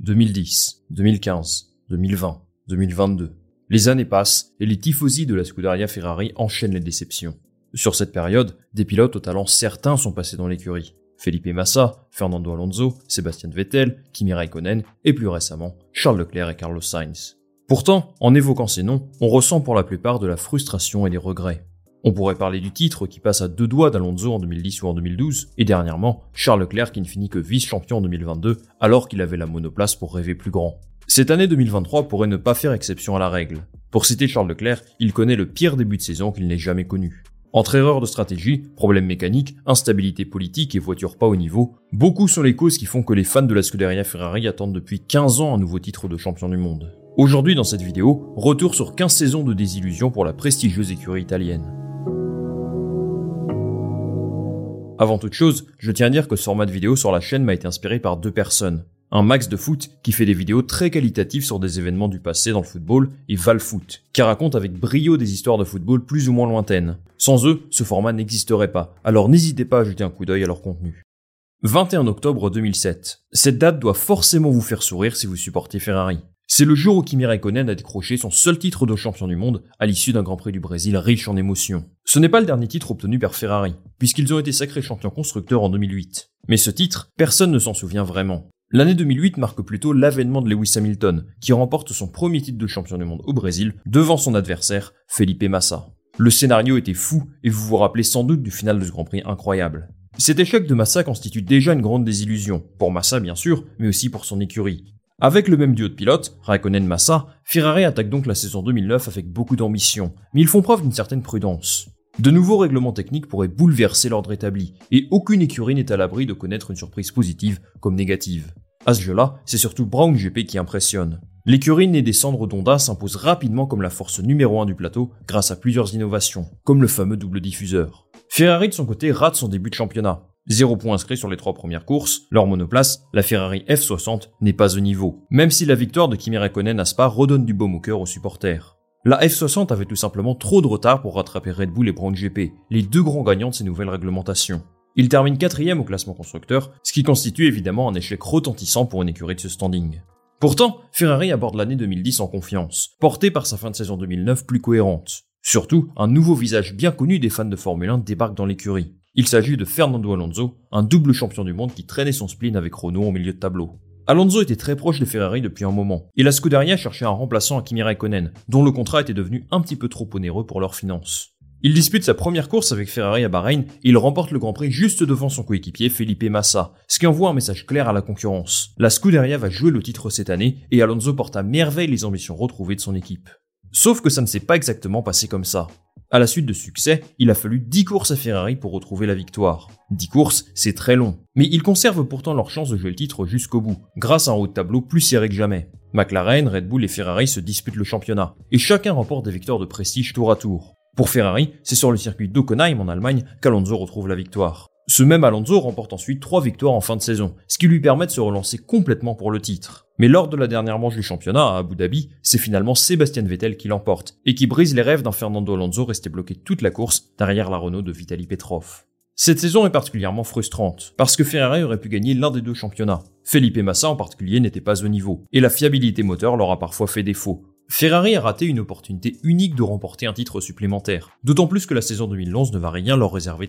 2010, 2015, 2020, 2022. Les années passent et les tifosi de la Scuderia Ferrari enchaînent les déceptions. Sur cette période, des pilotes au talent certains sont passés dans l'écurie. Felipe Massa, Fernando Alonso, Sébastien Vettel, Kimi Raikkonen et plus récemment Charles Leclerc et Carlos Sainz. Pourtant, en évoquant ces noms, on ressent pour la plupart de la frustration et des regrets. On pourrait parler du titre qui passe à deux doigts d'Alonso en 2010 ou en 2012, et dernièrement, Charles Leclerc qui ne finit que vice-champion en 2022 alors qu'il avait la monoplace pour rêver plus grand. Cette année 2023 pourrait ne pas faire exception à la règle. Pour citer Charles Leclerc, il connaît le pire début de saison qu'il n'ait jamais connu. Entre erreurs de stratégie, problèmes mécaniques, instabilité politique et voitures pas au niveau, beaucoup sont les causes qui font que les fans de la Scuderia Ferrari attendent depuis 15 ans un nouveau titre de champion du monde. Aujourd'hui dans cette vidéo, retour sur 15 saisons de désillusion pour la prestigieuse écurie italienne. Avant toute chose, je tiens à dire que ce format de vidéo sur la chaîne m'a été inspiré par deux personnes. Un Max de foot qui fait des vidéos très qualitatives sur des événements du passé dans le football et Valfoot qui raconte avec brio des histoires de football plus ou moins lointaines. Sans eux, ce format n'existerait pas, alors n'hésitez pas à jeter un coup d'œil à leur contenu. 21 octobre 2007. Cette date doit forcément vous faire sourire si vous supportez Ferrari. C'est le jour où Kimi Raikkonen a décroché son seul titre de champion du monde à l'issue d'un Grand Prix du Brésil riche en émotions. Ce n'est pas le dernier titre obtenu par Ferrari, puisqu'ils ont été sacrés champions constructeurs en 2008. Mais ce titre, personne ne s'en souvient vraiment. L'année 2008 marque plutôt l'avènement de Lewis Hamilton, qui remporte son premier titre de champion du monde au Brésil devant son adversaire, Felipe Massa. Le scénario était fou et vous vous rappelez sans doute du final de ce Grand Prix incroyable. Cet échec de Massa constitue déjà une grande désillusion, pour Massa bien sûr, mais aussi pour son écurie. Avec le même duo de pilotes, Raikkonen-Massa, Ferrari attaque donc la saison 2009 avec beaucoup d'ambition, mais ils font preuve d'une certaine prudence. De nouveaux règlements techniques pourraient bouleverser l'ordre établi, et aucune écurie n'est à l'abri de connaître une surprise positive comme négative. À ce jeu-là, c'est surtout Brown GP qui impressionne. L'écurie née des cendres d'Honda s'impose rapidement comme la force numéro 1 du plateau grâce à plusieurs innovations, comme le fameux double diffuseur. Ferrari de son côté rate son début de championnat, Zéro point inscrit sur les trois premières courses, leur monoplace, la Ferrari F60, n'est pas au niveau, même si la victoire de Kimi Raikkonen à Spa redonne du baume au cœur aux supporters. La F60 avait tout simplement trop de retard pour rattraper Red Bull et Brown GP, les deux grands gagnants de ces nouvelles réglementations. Il termine quatrième au classement constructeur, ce qui constitue évidemment un échec retentissant pour une écurie de ce standing. Pourtant, Ferrari aborde l'année 2010 en confiance, porté par sa fin de saison 2009 plus cohérente. Surtout, un nouveau visage bien connu des fans de Formule 1 débarque dans l'écurie. Il s'agit de Fernando Alonso, un double champion du monde qui traînait son spleen avec Renault au milieu de tableau. Alonso était très proche de Ferrari depuis un moment, et la Scuderia cherchait un remplaçant à Kimi Raikkonen, dont le contrat était devenu un petit peu trop onéreux pour leurs finances. Il dispute sa première course avec Ferrari à Bahreïn et il remporte le Grand Prix juste devant son coéquipier Felipe Massa, ce qui envoie un message clair à la concurrence. La Scuderia va jouer le titre cette année et Alonso porte à merveille les ambitions retrouvées de son équipe. Sauf que ça ne s'est pas exactement passé comme ça. À la suite de succès, il a fallu 10 courses à Ferrari pour retrouver la victoire. 10 courses, c'est très long. Mais ils conservent pourtant leur chance de jouer le titre jusqu'au bout, grâce à un haut de tableau plus serré que jamais. McLaren, Red Bull et Ferrari se disputent le championnat, et chacun remporte des victoires de prestige tour à tour. Pour Ferrari, c'est sur le circuit d'Ockenheim en Allemagne qu'Alonso retrouve la victoire. Ce même Alonso remporte ensuite trois victoires en fin de saison, ce qui lui permet de se relancer complètement pour le titre. Mais lors de la dernière manche du championnat à Abu Dhabi, c'est finalement Sébastien Vettel qui l'emporte, et qui brise les rêves d'un Fernando Alonso resté bloqué toute la course derrière la Renault de Vitaly Petrov. Cette saison est particulièrement frustrante, parce que Ferrari aurait pu gagner l'un des deux championnats. Felipe Massa en particulier n'était pas au niveau, et la fiabilité moteur leur a parfois fait défaut. Ferrari a raté une opportunité unique de remporter un titre supplémentaire, d'autant plus que la saison 2011 ne va rien leur réserver.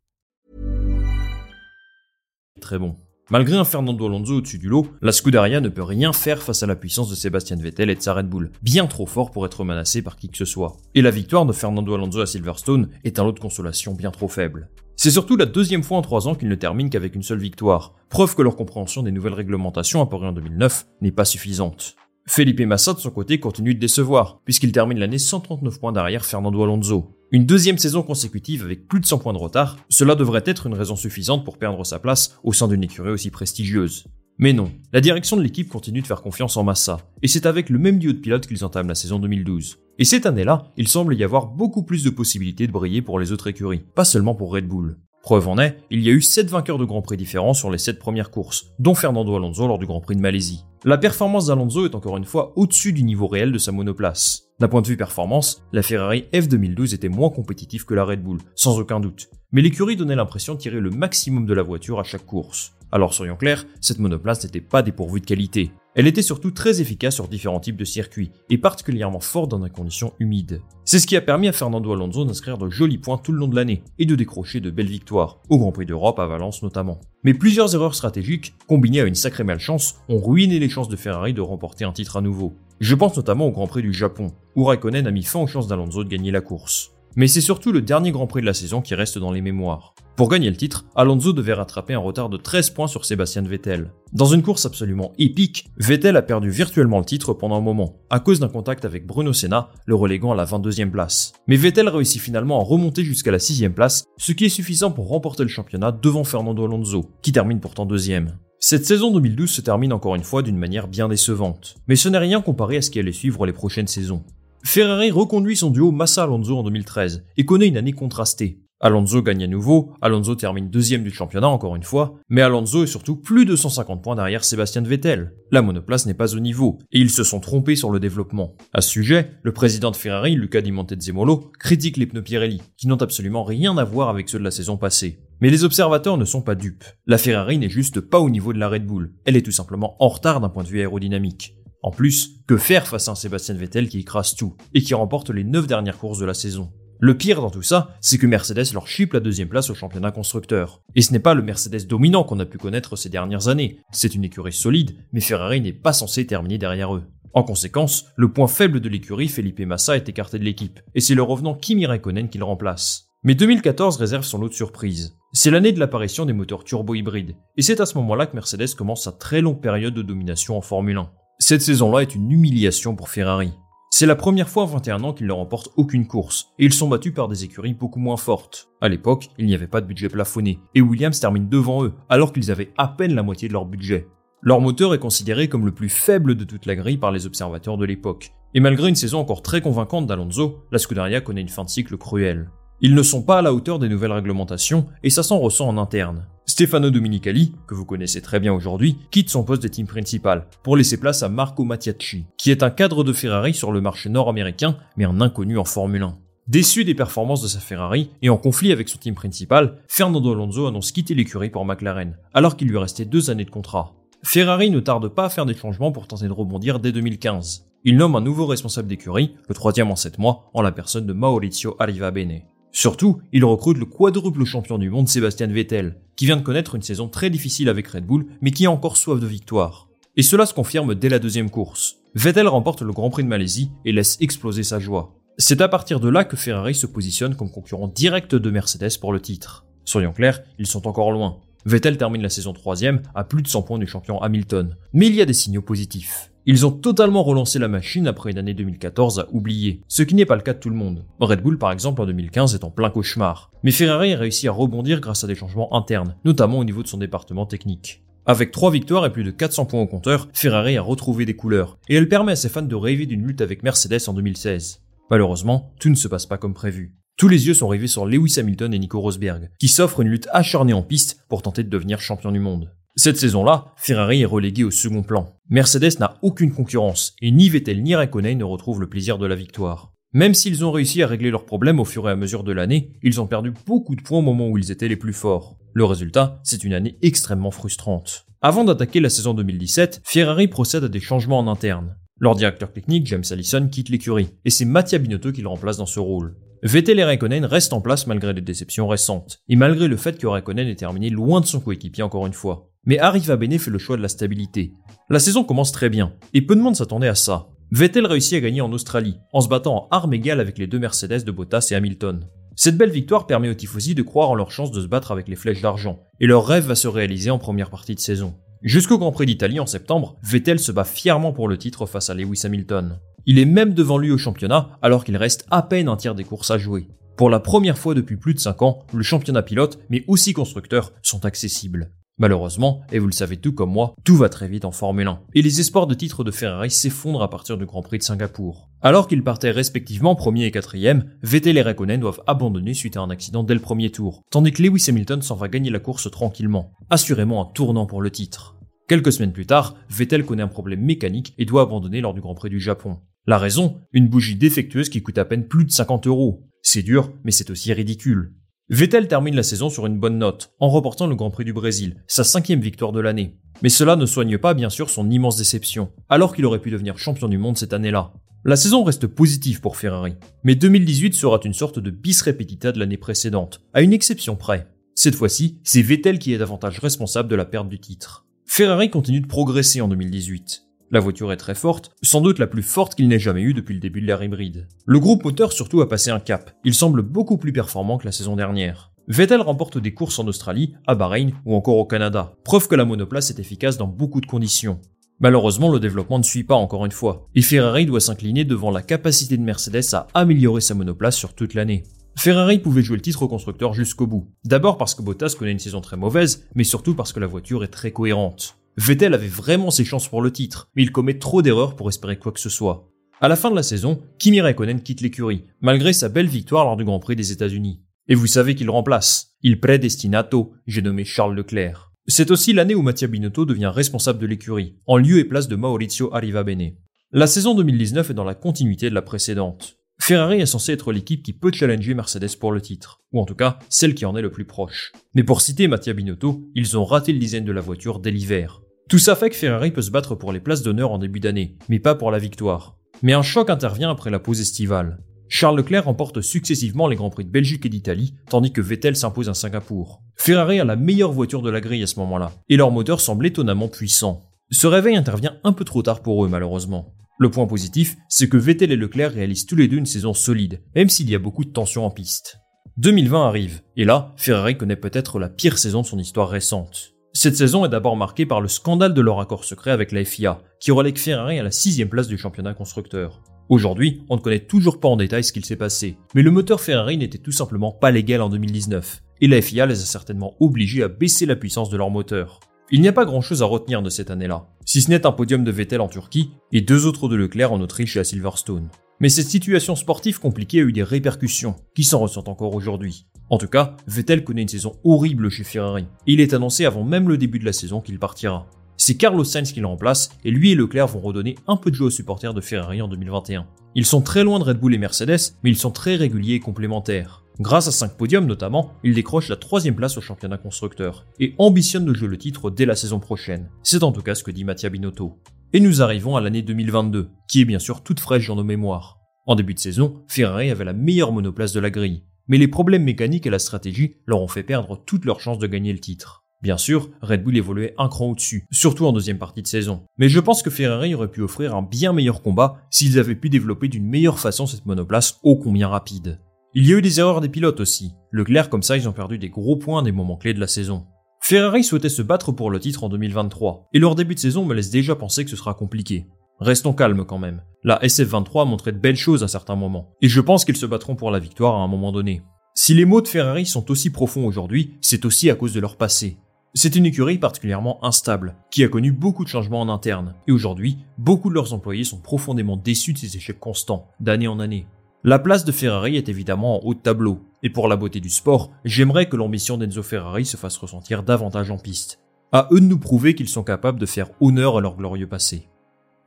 Très bon. Malgré un Fernando Alonso au-dessus du lot, la Scuderia ne peut rien faire face à la puissance de Sébastien Vettel et de sa Red Bull, bien trop fort pour être menacé par qui que ce soit. Et la victoire de Fernando Alonso à Silverstone est un lot de consolation bien trop faible. C'est surtout la deuxième fois en trois ans qu'ils ne terminent qu'avec une seule victoire, preuve que leur compréhension des nouvelles réglementations apparues en 2009 n'est pas suffisante. Felipe Massa de son côté continue de décevoir, puisqu'il termine l'année 139 points derrière Fernando Alonso. Une deuxième saison consécutive avec plus de 100 points de retard, cela devrait être une raison suffisante pour perdre sa place au sein d'une écurie aussi prestigieuse. Mais non, la direction de l'équipe continue de faire confiance en Massa, et c'est avec le même duo de pilotes qu'ils entament la saison 2012. Et cette année-là, il semble y avoir beaucoup plus de possibilités de briller pour les autres écuries, pas seulement pour Red Bull. Preuve en est, il y a eu 7 vainqueurs de Grand Prix différents sur les 7 premières courses, dont Fernando Alonso lors du Grand Prix de Malaisie. La performance d'Alonso est encore une fois au-dessus du niveau réel de sa monoplace. D'un point de vue performance, la Ferrari F2012 était moins compétitive que la Red Bull, sans aucun doute. Mais l'écurie donnait l'impression de tirer le maximum de la voiture à chaque course. Alors soyons clairs, cette monoplace n'était pas dépourvue de qualité. Elle était surtout très efficace sur différents types de circuits, et particulièrement forte dans des conditions humides. C'est ce qui a permis à Fernando Alonso d'inscrire de jolis points tout le long de l'année, et de décrocher de belles victoires, au Grand Prix d'Europe à Valence notamment. Mais plusieurs erreurs stratégiques, combinées à une sacrée malchance, ont ruiné les chances de Ferrari de remporter un titre à nouveau. Je pense notamment au Grand Prix du Japon, où Raikkonen a mis fin aux chances d'Alonso de gagner la course. Mais c'est surtout le dernier Grand Prix de la saison qui reste dans les mémoires. Pour gagner le titre, Alonso devait rattraper un retard de 13 points sur Sébastien Vettel. Dans une course absolument épique, Vettel a perdu virtuellement le titre pendant un moment, à cause d'un contact avec Bruno Senna, le reléguant à la 22e place. Mais Vettel réussit finalement à remonter jusqu'à la 6e place, ce qui est suffisant pour remporter le championnat devant Fernando Alonso, qui termine pourtant deuxième. Cette saison 2012 se termine encore une fois d'une manière bien décevante, mais ce n'est rien comparé à ce qui allait suivre les prochaines saisons. Ferrari reconduit son duo Massa-Alonso en 2013 et connaît une année contrastée. Alonso gagne à nouveau, Alonso termine deuxième du championnat encore une fois, mais Alonso est surtout plus de 150 points derrière Sébastien Vettel. La monoplace n'est pas au niveau, et ils se sont trompés sur le développement. À ce sujet, le président de Ferrari, Luca Di Montezemolo, critique les pneus Pirelli, qui n'ont absolument rien à voir avec ceux de la saison passée. Mais les observateurs ne sont pas dupes. La Ferrari n'est juste pas au niveau de la Red Bull, elle est tout simplement en retard d'un point de vue aérodynamique. En plus, que faire face à un Sébastien Vettel qui écrase tout, et qui remporte les 9 dernières courses de la saison? Le pire dans tout ça, c'est que Mercedes leur chipe la deuxième place au championnat constructeur. Et ce n'est pas le Mercedes dominant qu'on a pu connaître ces dernières années. C'est une écurie solide, mais Ferrari n'est pas censé terminer derrière eux. En conséquence, le point faible de l'écurie, Felipe Massa, est écarté de l'équipe, et c'est le revenant Kimi Raikkonen qui le remplace. Mais 2014 réserve son lot de surprises. C'est l'année de l'apparition des moteurs turbo-hybrides, et c'est à ce moment-là que Mercedes commence sa très longue période de domination en Formule 1. Cette saison-là est une humiliation pour Ferrari. C'est la première fois en 21 ans qu'ils ne remportent aucune course, et ils sont battus par des écuries beaucoup moins fortes. À l'époque, il n'y avait pas de budget plafonné, et Williams termine devant eux, alors qu'ils avaient à peine la moitié de leur budget. Leur moteur est considéré comme le plus faible de toute la grille par les observateurs de l'époque, et malgré une saison encore très convaincante d'Alonso, la Scuderia connaît une fin de cycle cruelle. Ils ne sont pas à la hauteur des nouvelles réglementations, et ça s'en ressent en interne. Stefano Dominicali, que vous connaissez très bien aujourd'hui, quitte son poste de team principal pour laisser place à Marco Mattiacci, qui est un cadre de Ferrari sur le marché nord-américain, mais un inconnu en Formule 1. Déçu des performances de sa Ferrari et en conflit avec son team principal, Fernando Alonso annonce quitter l'écurie pour McLaren, alors qu'il lui restait deux années de contrat. Ferrari ne tarde pas à faire des changements pour tenter de rebondir dès 2015. Il nomme un nouveau responsable d'écurie, le troisième en sept mois, en la personne de Maurizio Arrivabene. Surtout, il recrute le quadruple champion du monde Sébastien Vettel, qui vient de connaître une saison très difficile avec Red Bull, mais qui a encore soif de victoire. Et cela se confirme dès la deuxième course. Vettel remporte le Grand Prix de Malaisie et laisse exploser sa joie. C'est à partir de là que Ferrari se positionne comme concurrent direct de Mercedes pour le titre. Soyons clairs, ils sont encore loin. Vettel termine la saison 3 à plus de 100 points du champion Hamilton. Mais il y a des signaux positifs. Ils ont totalement relancé la machine après une année 2014 à oublier, ce qui n'est pas le cas de tout le monde. Red Bull par exemple en 2015 est en plein cauchemar. Mais Ferrari a réussi à rebondir grâce à des changements internes, notamment au niveau de son département technique. Avec 3 victoires et plus de 400 points au compteur, Ferrari a retrouvé des couleurs, et elle permet à ses fans de rêver d'une lutte avec Mercedes en 2016. Malheureusement, tout ne se passe pas comme prévu. Tous les yeux sont rivés sur Lewis Hamilton et Nico Rosberg, qui s'offrent une lutte acharnée en piste pour tenter de devenir champion du monde. Cette saison-là, Ferrari est relégué au second plan. Mercedes n'a aucune concurrence, et ni Vettel ni Raikkonen ne retrouvent le plaisir de la victoire. Même s'ils ont réussi à régler leurs problèmes au fur et à mesure de l'année, ils ont perdu beaucoup de points au moment où ils étaient les plus forts. Le résultat, c'est une année extrêmement frustrante. Avant d'attaquer la saison 2017, Ferrari procède à des changements en interne. Leur directeur technique, James Allison, quitte l'écurie, et c'est Mattia Binotto qui le remplace dans ce rôle. Vettel et Raikkonen restent en place malgré les déceptions récentes, et malgré le fait que Raikkonen ait terminé loin de son coéquipier encore une fois. Mais Arriva Bene fait le choix de la stabilité. La saison commence très bien, et peu de monde s'attendait à ça. Vettel réussit à gagner en Australie, en se battant en armes égales avec les deux Mercedes de Bottas et Hamilton. Cette belle victoire permet aux tifosi de croire en leur chance de se battre avec les flèches d'argent, et leur rêve va se réaliser en première partie de saison. Jusqu'au Grand Prix d'Italie en septembre, Vettel se bat fièrement pour le titre face à Lewis Hamilton. Il est même devant lui au championnat alors qu'il reste à peine un tiers des courses à jouer. Pour la première fois depuis plus de 5 ans, le championnat pilote, mais aussi constructeur, sont accessibles. Malheureusement, et vous le savez tout comme moi, tout va très vite en Formule 1, et les espoirs de titre de Ferrari s'effondrent à partir du Grand Prix de Singapour. Alors qu'ils partaient respectivement premier et quatrième, Vettel et Raikkonen doivent abandonner suite à un accident dès le premier tour, tandis que Lewis Hamilton s'en va gagner la course tranquillement, assurément un tournant pour le titre. Quelques semaines plus tard, Vettel connaît un problème mécanique et doit abandonner lors du Grand Prix du Japon. La raison? Une bougie défectueuse qui coûte à peine plus de 50 euros. C'est dur, mais c'est aussi ridicule. Vettel termine la saison sur une bonne note, en remportant le Grand Prix du Brésil, sa cinquième victoire de l'année. Mais cela ne soigne pas bien sûr son immense déception, alors qu'il aurait pu devenir champion du monde cette année-là. La saison reste positive pour Ferrari, mais 2018 sera une sorte de bis repetita de l'année précédente, à une exception près. Cette fois-ci, c'est Vettel qui est davantage responsable de la perte du titre. Ferrari continue de progresser en 2018. La voiture est très forte, sans doute la plus forte qu'il n'ait jamais eue depuis le début de l'ère hybride. Le groupe moteur surtout a passé un cap, il semble beaucoup plus performant que la saison dernière. Vettel remporte des courses en Australie, à Bahreïn ou encore au Canada, preuve que la monoplace est efficace dans beaucoup de conditions. Malheureusement, le développement ne suit pas encore une fois, et Ferrari doit s'incliner devant la capacité de Mercedes à améliorer sa monoplace sur toute l'année. Ferrari pouvait jouer le titre au constructeur jusqu'au bout. D'abord parce que Bottas connaît une saison très mauvaise, mais surtout parce que la voiture est très cohérente. Vettel avait vraiment ses chances pour le titre, mais il commet trop d'erreurs pour espérer quoi que ce soit. À la fin de la saison, Kimi Raikkonen quitte l'écurie, malgré sa belle victoire lors du Grand Prix des États-Unis. Et vous savez qu'il remplace. Il predestinato, j'ai nommé Charles Leclerc. C'est aussi l'année où Mattia Binotto devient responsable de l'écurie, en lieu et place de Maurizio Arrivabene. La saison 2019 est dans la continuité de la précédente. Ferrari est censé être l'équipe qui peut challenger Mercedes pour le titre, ou en tout cas celle qui en est le plus proche. Mais pour citer Mattia Binotto, ils ont raté le design de la voiture dès l'hiver. Tout ça fait que Ferrari peut se battre pour les places d'honneur en début d'année, mais pas pour la victoire. Mais un choc intervient après la pause estivale. Charles Leclerc remporte successivement les Grands Prix de Belgique et d'Italie, tandis que Vettel s'impose à Singapour. Ferrari a la meilleure voiture de la grille à ce moment-là, et leur moteur semble étonnamment puissant. Ce réveil intervient un peu trop tard pour eux malheureusement. Le point positif, c'est que Vettel et Leclerc réalisent tous les deux une saison solide, même s'il y a beaucoup de tensions en piste. 2020 arrive, et là, Ferrari connaît peut-être la pire saison de son histoire récente. Cette saison est d'abord marquée par le scandale de leur accord secret avec la FIA, qui relègue Ferrari à la sixième place du championnat constructeur. Aujourd'hui, on ne connaît toujours pas en détail ce qu'il s'est passé, mais le moteur Ferrari n'était tout simplement pas légal en 2019, et la FIA les a certainement obligés à baisser la puissance de leur moteur. Il n'y a pas grand chose à retenir de cette année-là, si ce n'est un podium de Vettel en Turquie et deux autres de Leclerc en Autriche et à Silverstone. Mais cette situation sportive compliquée a eu des répercussions, qui s'en ressentent encore aujourd'hui. En tout cas, Vettel connaît une saison horrible chez Ferrari, et il est annoncé avant même le début de la saison qu'il partira. C'est Carlos Sainz qui le remplace, et lui et Leclerc vont redonner un peu de jeu aux supporters de Ferrari en 2021. Ils sont très loin de Red Bull et Mercedes, mais ils sont très réguliers et complémentaires. Grâce à 5 podiums notamment, ils décrochent la troisième place au championnat constructeur, et ambitionnent de jouer le titre dès la saison prochaine. C'est en tout cas ce que dit Mattia Binotto. Et nous arrivons à l'année 2022, qui est bien sûr toute fraîche dans nos mémoires. En début de saison, Ferrari avait la meilleure monoplace de la grille, mais les problèmes mécaniques et la stratégie leur ont fait perdre toutes leurs chances de gagner le titre. Bien sûr, Red Bull évoluait un cran au-dessus, surtout en deuxième partie de saison. Mais je pense que Ferrari aurait pu offrir un bien meilleur combat s'ils avaient pu développer d'une meilleure façon cette monoplace ô combien rapide. Il y a eu des erreurs des pilotes aussi. Leclerc comme ça, ils ont perdu des gros points des moments clés de la saison. Ferrari souhaitait se battre pour le titre en 2023, et leur début de saison me laisse déjà penser que ce sera compliqué. Restons calmes quand même. La SF23 a de belles choses à certains moments, et je pense qu'ils se battront pour la victoire à un moment donné. Si les mots de Ferrari sont aussi profonds aujourd'hui, c'est aussi à cause de leur passé. C'est une écurie particulièrement instable, qui a connu beaucoup de changements en interne, et aujourd'hui, beaucoup de leurs employés sont profondément déçus de ces échecs constants, d'année en année. La place de Ferrari est évidemment en haut de tableau, et pour la beauté du sport, j'aimerais que l'ambition d'Enzo Ferrari se fasse ressentir davantage en piste. À eux de nous prouver qu'ils sont capables de faire honneur à leur glorieux passé.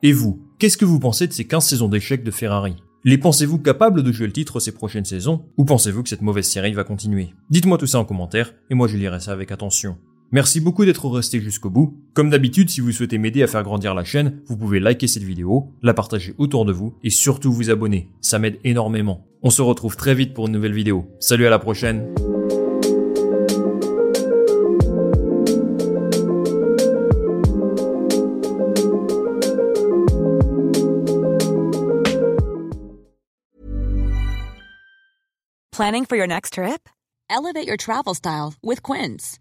Et vous, qu'est-ce que vous pensez de ces 15 saisons d'échecs de Ferrari? Les pensez-vous capables de jouer le titre ces prochaines saisons, ou pensez-vous que cette mauvaise série va continuer? Dites-moi tout ça en commentaire, et moi je lirai ça avec attention. Merci beaucoup d'être resté jusqu'au bout. Comme d'habitude, si vous souhaitez m'aider à faire grandir la chaîne, vous pouvez liker cette vidéo, la partager autour de vous et surtout vous abonner. Ça m'aide énormément. On se retrouve très vite pour une nouvelle vidéo. Salut à la prochaine. Planning for your next trip? Elevate your travel style with Quince.